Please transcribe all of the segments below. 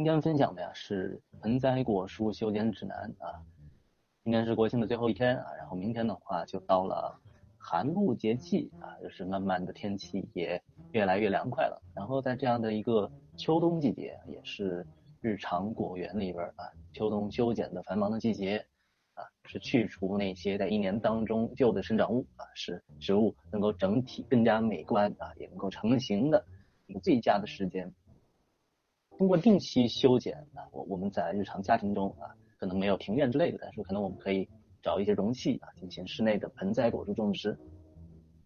今天分享的呀是盆栽果树修剪指南啊。今天是国庆的最后一天啊，然后明天的话就到了寒露节气啊，就是慢慢的天气也越来越凉快了。然后在这样的一个秋冬季节，也是日常果园里边啊秋冬修剪的繁忙的季节啊，是去除那些在一年当中旧的生长物啊，使植物能够整体更加美观啊，也能够成型的一个最佳的时间。通过定期修剪啊，我我们在日常家庭中啊，可能没有庭院之类的，但是可能我们可以找一些容器啊，进行室内的盆栽果树种植。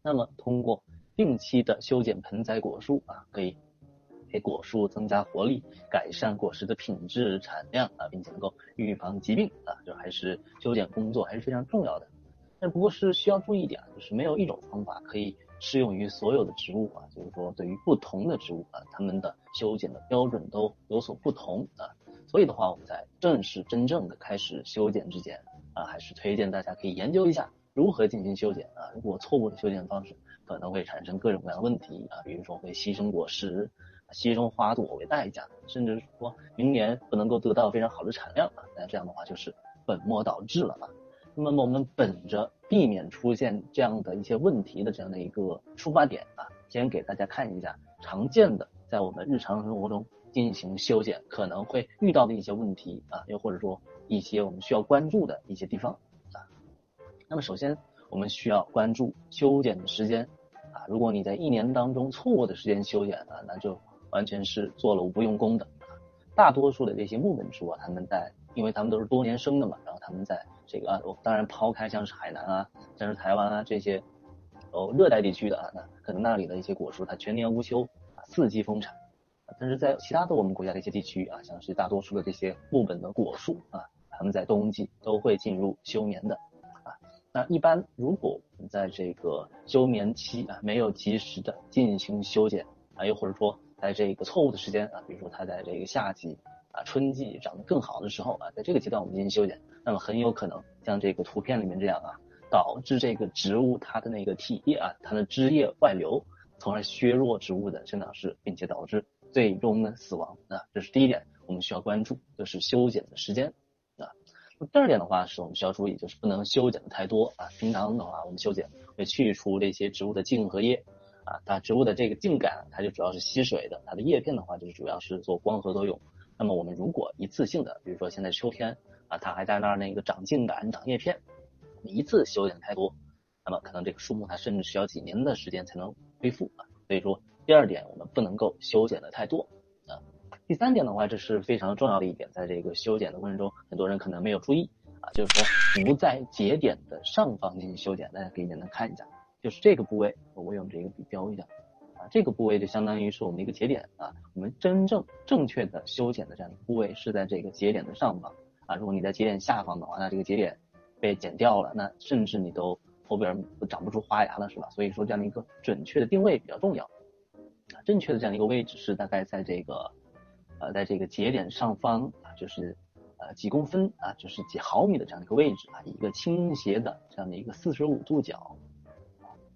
那么通过定期的修剪盆栽果树啊，可以给果树增加活力，改善果实的品质产量啊，并且能够预防疾病啊，就还是修剪工作还是非常重要的。但不过是需要注意一点，就是没有一种方法可以。适用于所有的植物啊，就是说对于不同的植物啊，它们的修剪的标准都有所不同啊，所以的话，我们在正式真正的开始修剪之前啊，还是推荐大家可以研究一下如何进行修剪啊。如果错误的修剪方式，可能会产生各种各样的问题啊，比如说会牺牲果实、牺牲花朵为代价，甚至说明年不能够得到非常好的产量啊，那这样的话就是本末倒置了啊。那么我们本着避免出现这样的一些问题的这样的一个出发点啊，先给大家看一下常见的在我们日常生活中进行修剪可能会遇到的一些问题啊，又或者说一些我们需要关注的一些地方啊。那么首先我们需要关注修剪的时间啊，如果你在一年当中错误的时间修剪啊，那就完全是做了无用功的。大多数的这些木本植物啊，它们在因为它们都是多年生的嘛，他们在这个啊，我当然抛开像是海南啊，像是台湾啊这些哦热带地区的啊，那可能那里的一些果树它全年无休，四季丰产。但是在其他的我们国家的一些地区啊，像是大多数的这些木本的果树啊，它们在冬季都会进入休眠的啊。那一般如果在这个休眠期啊，没有及时的进行修剪啊，又或者说在这个错误的时间啊，比如说它在这个夏季。啊，春季长得更好的时候啊，在这个阶段我们进行修剪，那么很有可能像这个图片里面这样啊，导致这个植物它的那个体液啊，它的汁液外流，从而削弱植物的生长势，并且导致最终的死亡啊。这是第一点，我们需要关注，就是修剪的时间啊。那第二点的话，是我们需要注意，就是不能修剪的太多啊。平常的话，我们修剪会去除这些植物的茎和叶啊，它植物的这个茎秆它就主要是吸水的，它的叶片的话就是主要是做光合作用。那么我们如果一次性的，比如说现在秋天啊，它还在那儿那个长茎秆、长叶片，一次修剪太多，那么可能这个树木它甚至需要几年的时间才能恢复啊。所以说，第二点我们不能够修剪的太多啊。第三点的话，这是非常重要的一点，在这个修剪的过程中，很多人可能没有注意啊，就是说不在节点的上方进行修剪，大家可以简单看一下，就是这个部位，我用这个笔标一下。这个部位就相当于是我们的一个节点啊，我们真正正确的修剪的这样的部位是在这个节点的上方啊。如果你在节点下方的话，那这个节点被剪掉了，那甚至你都后边都长不出花芽了，是吧？所以说这样的一个准确的定位比较重要啊。正确的这样的一个位置是大概在这个呃，在这个节点上方啊，就是呃几公分啊，就是几毫米的这样的一个位置啊，一个倾斜的这样的一个四十五度角。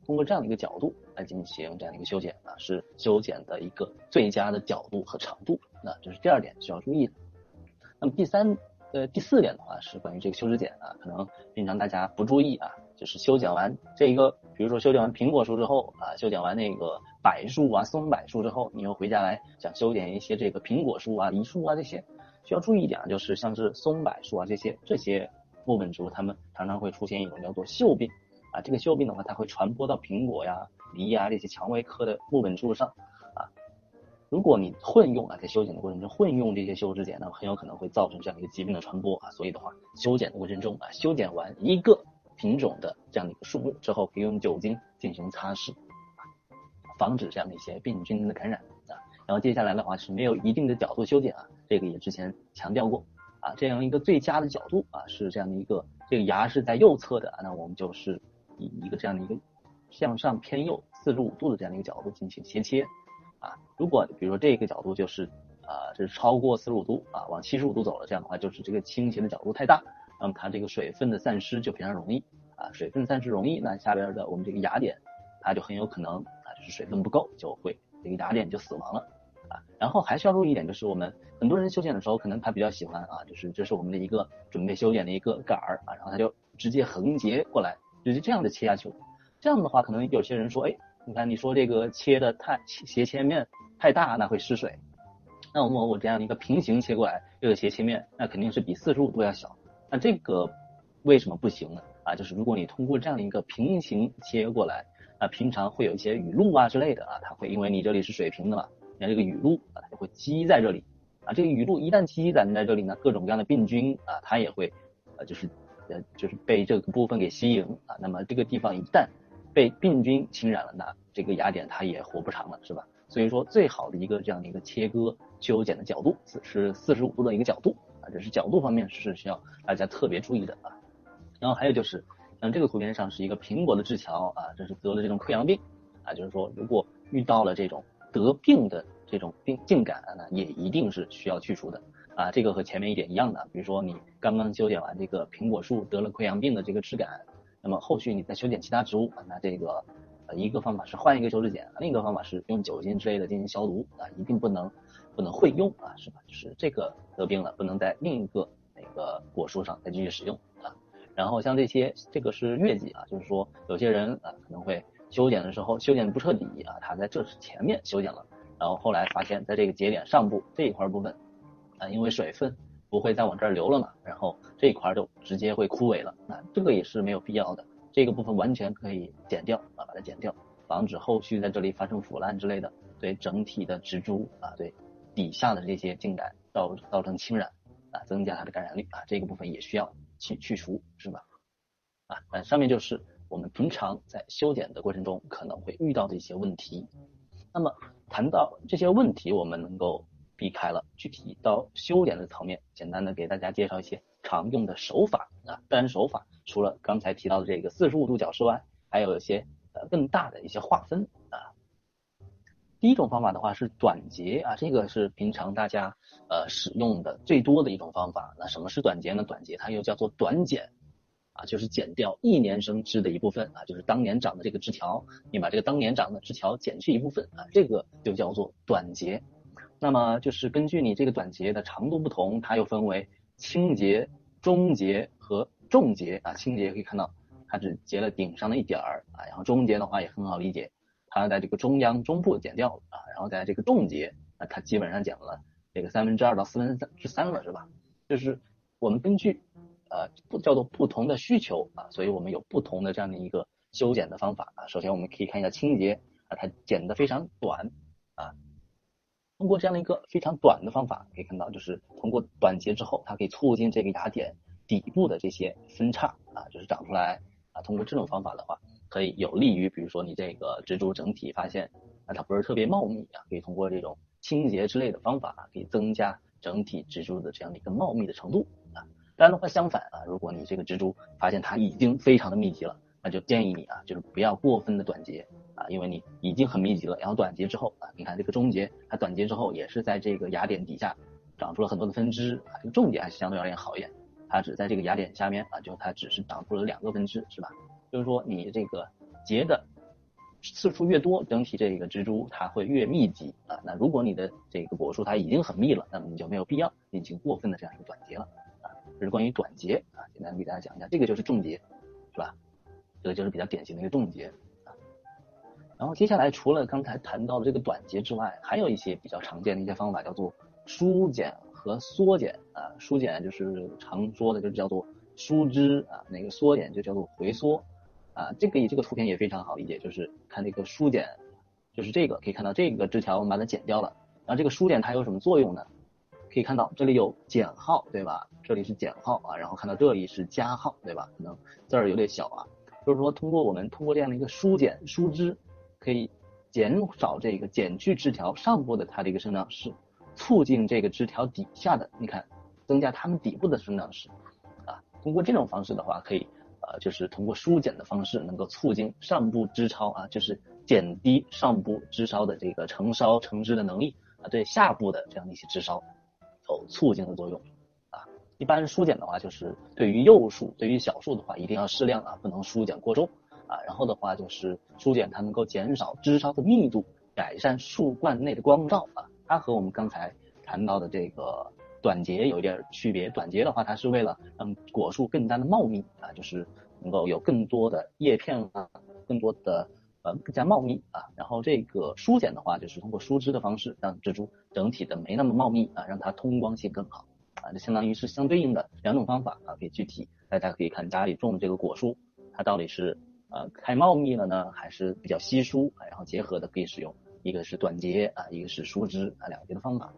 通过这样的一个角度来进行这样的一个修剪啊，是修剪的一个最佳的角度和长度。那这是第二点需要注意的。那么第三呃第四点的话是关于这个修枝剪啊，可能平常大家不注意啊，就是修剪完这一个，比如说修剪完苹果树之后啊，修剪完那个柏树啊松柏树之后，你又回家来想修剪一些这个苹果树啊梨树啊这些，需要注意一点啊，就是像是松柏树啊这些这些木本植物，它们常常会出现一种叫做锈病。啊，这个锈病的话，它会传播到苹果呀、梨呀这些蔷薇科的木本树上啊。如果你混用啊，在修剪的过程中混用这些修枝剪，那很有可能会造成这样一个疾病的传播啊。所以的话，修剪的过程中啊，修剪完一个品种的这样的一个树木之后，可以用酒精进行擦拭，防止这样的一些病菌的感染啊。然后接下来的话是没有一定的角度修剪啊，这个也之前强调过啊，这样一个最佳的角度啊是这样的一个，这个芽是在右侧的，那我们就是。以一个这样的一个向上偏右四十五度的这样的一个角度进行斜切啊，如果比如说这个角度就是啊，这是超过四十五度啊，往七十五度走了，这样的话就是这个倾斜的角度太大，那么它这个水分的散失就非常容易啊，水分散失容易，那下边的我们这个芽点它就很有可能啊，就是水分不够就会这个芽点就死亡了啊。然后还需要注意一点，就是我们很多人修剪的时候，可能他比较喜欢啊，就是这是我们的一个准备修剪的一个杆儿啊，然后他就直接横截过来，就是这样的切下去。这样的话，可能有些人说，哎，你看你说这个切的太斜切面太大，那会失水。那我们我这样的一个平行切过来，这个斜切面，那肯定是比四十五度要小。那这个为什么不行呢？啊，就是如果你通过这样的一个平行切过来，啊，平常会有一些雨露啊之类的啊，它会因为你这里是水平的嘛，你看这个雨露啊，它就会积在这里。啊，这个雨露一旦积攒在这里呢，各种各样的病菌啊，它也会呃，就是呃，就是被这个部分给吸引啊。那么这个地方一旦被病菌侵染了，那这个雅典它也活不长了，是吧？所以说最好的一个这样的一个切割修剪的角度是四十五度的一个角度啊，这是角度方面是需要大家特别注意的啊。然后还有就是，像这个图片上是一个苹果的枝条啊，这是得了这种溃疡病啊，就是说如果遇到了这种得病的这种病茎秆，那也一定是需要去除的啊。这个和前面一点一样的，比如说你刚刚修剪完这个苹果树得了溃疡病的这个枝干，那么后续你再修剪其他植物，那这个。一个方法是换一个修枝剪，另一个方法是用酒精之类的进行消毒啊，一定不能不能会用啊，是吧？就是这个得病了，不能在另一个那个果树上再继续使用啊。然后像这些，这个是疟疾啊，就是说有些人啊可能会修剪的时候修剪不彻底啊，他在这前面修剪了，然后后来发现在这个节点上部这一块部分啊，因为水分不会再往这儿流了嘛，然后这一块就直接会枯萎了，那这个也是没有必要的。这个部分完全可以剪掉啊，把它剪掉，防止后续在这里发生腐烂之类的，对整体的植株啊，对底下的这些茎秆造造成侵染啊，增加它的感染率啊，这个部分也需要去去除，是吧？啊，那上面就是我们平常在修剪的过程中可能会遇到的一些问题。那么谈到这些问题，我们能够避开了，具体到修剪的层面，简单的给大家介绍一些常用的手法啊，当然手法。除了刚才提到的这个四十五度角之外，还有一些呃更大的一些划分啊。第一种方法的话是短截啊，这个是平常大家呃使用的最多的一种方法。那什么是短截呢？短截它又叫做短剪啊，就是剪掉一年生枝的一部分啊，就是当年长的这个枝条，你把这个当年长的枝条剪去一部分啊，这个就叫做短截。那么就是根据你这个短截的长度不同，它又分为轻截、中截和。重节啊，轻节可以看到它只截了顶上的一点儿啊，然后中节的话也很好理解，它在这个中央中部剪掉了啊，然后在这个重节啊，它基本上剪了这个三分之二到四分之三了是吧？就是我们根据呃不叫做不同的需求啊，所以我们有不同的这样的一个修剪的方法啊。首先我们可以看一下轻节啊，它剪得非常短啊，通过这样的一个非常短的方法，可以看到就是通过短节之后，它可以促进这个芽点。底部的这些分叉啊，就是长出来啊。通过这种方法的话，可以有利于，比如说你这个植株整体发现啊，它不是特别茂密啊，可以通过这种清洁之类的方法，可以增加整体植株的这样的一个茂密的程度啊。当然的话，相反啊，如果你这个植株发现它已经非常的密集了，那就建议你啊，就是不要过分的短节啊，因为你已经很密集了，然后短节之后啊，你看这个中节，它短节之后也是在这个芽点底下长出了很多的分支啊，这个重节还是相对而言好一点。它只在这个芽点下面啊，就它只是长出了两个分支，是吧？就是说你这个结的次数越多，整体这个植株它会越密集啊。那如果你的这个果树它已经很密了，那么你就没有必要进行过分的这样一个短结了啊。这是关于短结啊，简单给大家讲一下，这个就是重结，是吧？这个就是比较典型的一个重结。然后接下来除了刚才谈到的这个短结之外，还有一些比较常见的一些方法，叫做疏剪。和缩剪啊，疏剪就是常说的，就叫做疏枝啊，那个缩剪就叫做回缩啊。这个以这个图片也非常好理解，就是看这个疏剪，就是这个可以看到这个枝条我们把它剪掉了，然后这个疏剪它有什么作用呢？可以看到这里有减号对吧？这里是减号啊，然后看到这里是加号对吧？可能字儿有点小啊，就是说通过我们通过这样的一个疏剪疏枝，可以减少这个减去枝条上部的它的一个生长势。促进这个枝条底下的，你看，增加它们底部的生长势啊。通过这种方式的话，可以呃，就是通过疏剪的方式，能够促进上部枝梢啊，就是减低上部枝梢的这个成梢成枝的能力啊，对下部的这样的一些枝梢有促进的作用啊。一般疏剪的话，就是对于幼树，对于小树的话，一定要适量啊，不能疏剪过重啊。然后的话，就是疏剪它能够减少枝梢的密度，改善树冠内的光照啊。它和我们刚才谈到的这个短节有一点区别。短节的话，它是为了让果树更加的茂密啊，就是能够有更多的叶片啊，更多的呃更加茂密啊。然后这个疏剪的话，就是通过疏枝的方式让植株整体的没那么茂密啊，让它通光性更好啊。这相当于是相对应的两种方法啊，可以具体大家可以看家里种的这个果树，它到底是。呃，太茂密了呢，还是比较稀疏？然后结合的可以使用，一个是短节啊，一个是疏枝啊，两个的方法。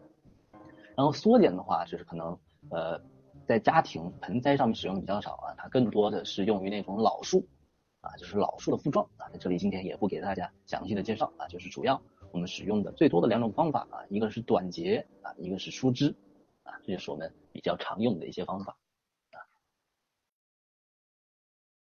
然后缩剪的话，就是可能呃，在家庭盆栽上面使用比较少啊，它更多的是用于那种老树啊，就是老树的附状啊。在这里今天也不给大家详细的介绍啊，就是主要我们使用的最多的两种方法啊，一个是短节啊，一个是疏枝啊，这就是我们比较常用的一些方法。